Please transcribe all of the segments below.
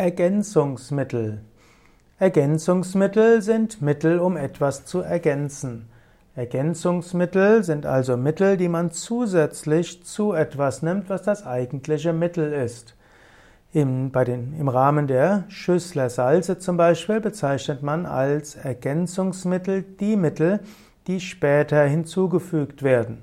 Ergänzungsmittel. Ergänzungsmittel sind Mittel, um etwas zu ergänzen. Ergänzungsmittel sind also Mittel, die man zusätzlich zu etwas nimmt, was das eigentliche Mittel ist. Im, bei den, Im Rahmen der Schüssler Salze zum Beispiel bezeichnet man als Ergänzungsmittel die Mittel, die später hinzugefügt werden.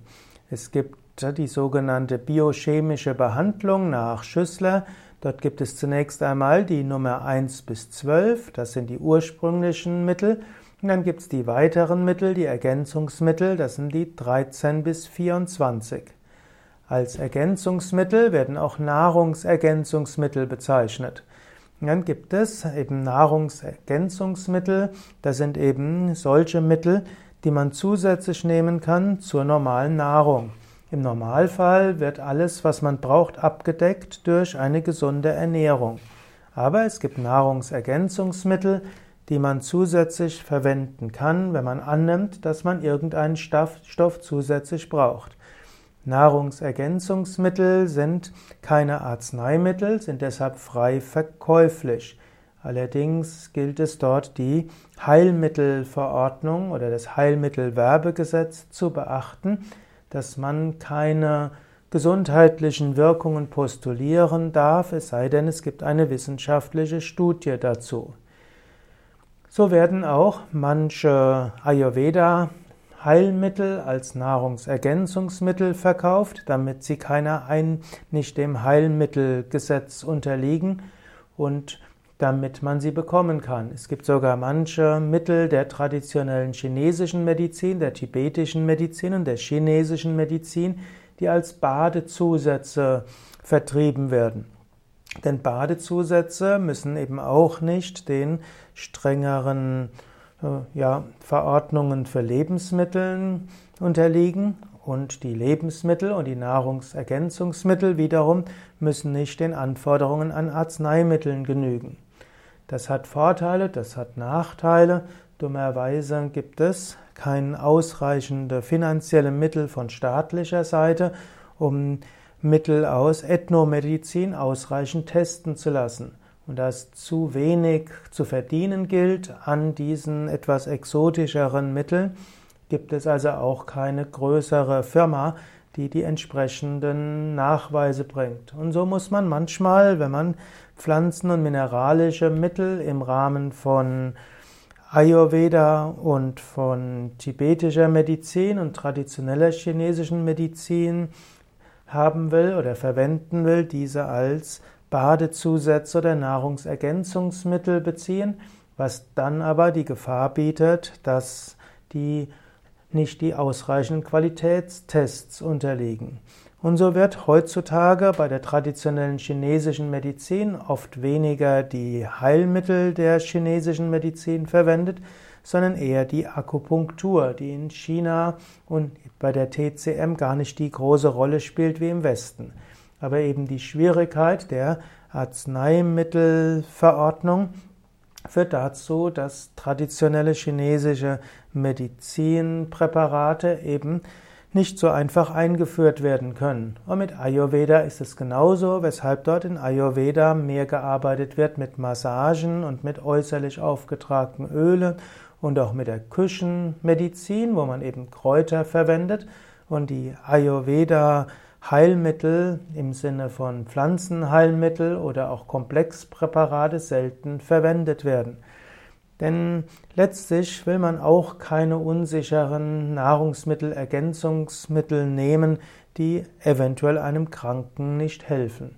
Es gibt die sogenannte biochemische Behandlung nach Schüssler. Dort gibt es zunächst einmal die Nummer 1 bis 12, das sind die ursprünglichen Mittel. Und dann gibt es die weiteren Mittel, die Ergänzungsmittel, das sind die 13 bis 24. Als Ergänzungsmittel werden auch Nahrungsergänzungsmittel bezeichnet. Und dann gibt es eben Nahrungsergänzungsmittel, das sind eben solche Mittel, die man zusätzlich nehmen kann zur normalen Nahrung. Im Normalfall wird alles, was man braucht, abgedeckt durch eine gesunde Ernährung. Aber es gibt Nahrungsergänzungsmittel, die man zusätzlich verwenden kann, wenn man annimmt, dass man irgendeinen Stoff zusätzlich braucht. Nahrungsergänzungsmittel sind keine Arzneimittel, sind deshalb frei verkäuflich. Allerdings gilt es dort, die Heilmittelverordnung oder das Heilmittelwerbegesetz zu beachten, dass man keine gesundheitlichen Wirkungen postulieren darf, es sei denn, es gibt eine wissenschaftliche Studie dazu. So werden auch manche Ayurveda Heilmittel als Nahrungsergänzungsmittel verkauft, damit sie keiner ein, nicht dem Heilmittelgesetz unterliegen und damit man sie bekommen kann. Es gibt sogar manche Mittel der traditionellen chinesischen Medizin, der tibetischen Medizin und der chinesischen Medizin, die als Badezusätze vertrieben werden. Denn Badezusätze müssen eben auch nicht den strengeren äh, ja, Verordnungen für Lebensmittel unterliegen und die Lebensmittel und die Nahrungsergänzungsmittel wiederum müssen nicht den Anforderungen an Arzneimitteln genügen. Das hat Vorteile, das hat Nachteile. Dummerweise gibt es keine ausreichende finanzielle Mittel von staatlicher Seite, um Mittel aus Ethnomedizin ausreichend testen zu lassen. Und da es zu wenig zu verdienen gilt an diesen etwas exotischeren Mitteln, gibt es also auch keine größere Firma, die die entsprechenden Nachweise bringt. Und so muss man manchmal, wenn man Pflanzen- und mineralische Mittel im Rahmen von Ayurveda und von tibetischer Medizin und traditioneller chinesischen Medizin haben will oder verwenden will, diese als Badezusätze oder Nahrungsergänzungsmittel beziehen, was dann aber die Gefahr bietet, dass die nicht die ausreichenden Qualitätstests unterliegen. Und so wird heutzutage bei der traditionellen chinesischen Medizin oft weniger die Heilmittel der chinesischen Medizin verwendet, sondern eher die Akupunktur, die in China und bei der TCM gar nicht die große Rolle spielt wie im Westen. Aber eben die Schwierigkeit der Arzneimittelverordnung führt dazu, dass traditionelle chinesische Medizinpräparate eben nicht so einfach eingeführt werden können. Und mit Ayurveda ist es genauso, weshalb dort in Ayurveda mehr gearbeitet wird mit Massagen und mit äußerlich aufgetragenen Ölen und auch mit der Küchenmedizin, wo man eben Kräuter verwendet und die Ayurveda Heilmittel im Sinne von Pflanzenheilmittel oder auch Komplexpräparate selten verwendet werden. Denn letztlich will man auch keine unsicheren Nahrungsmittelergänzungsmittel nehmen, die eventuell einem Kranken nicht helfen.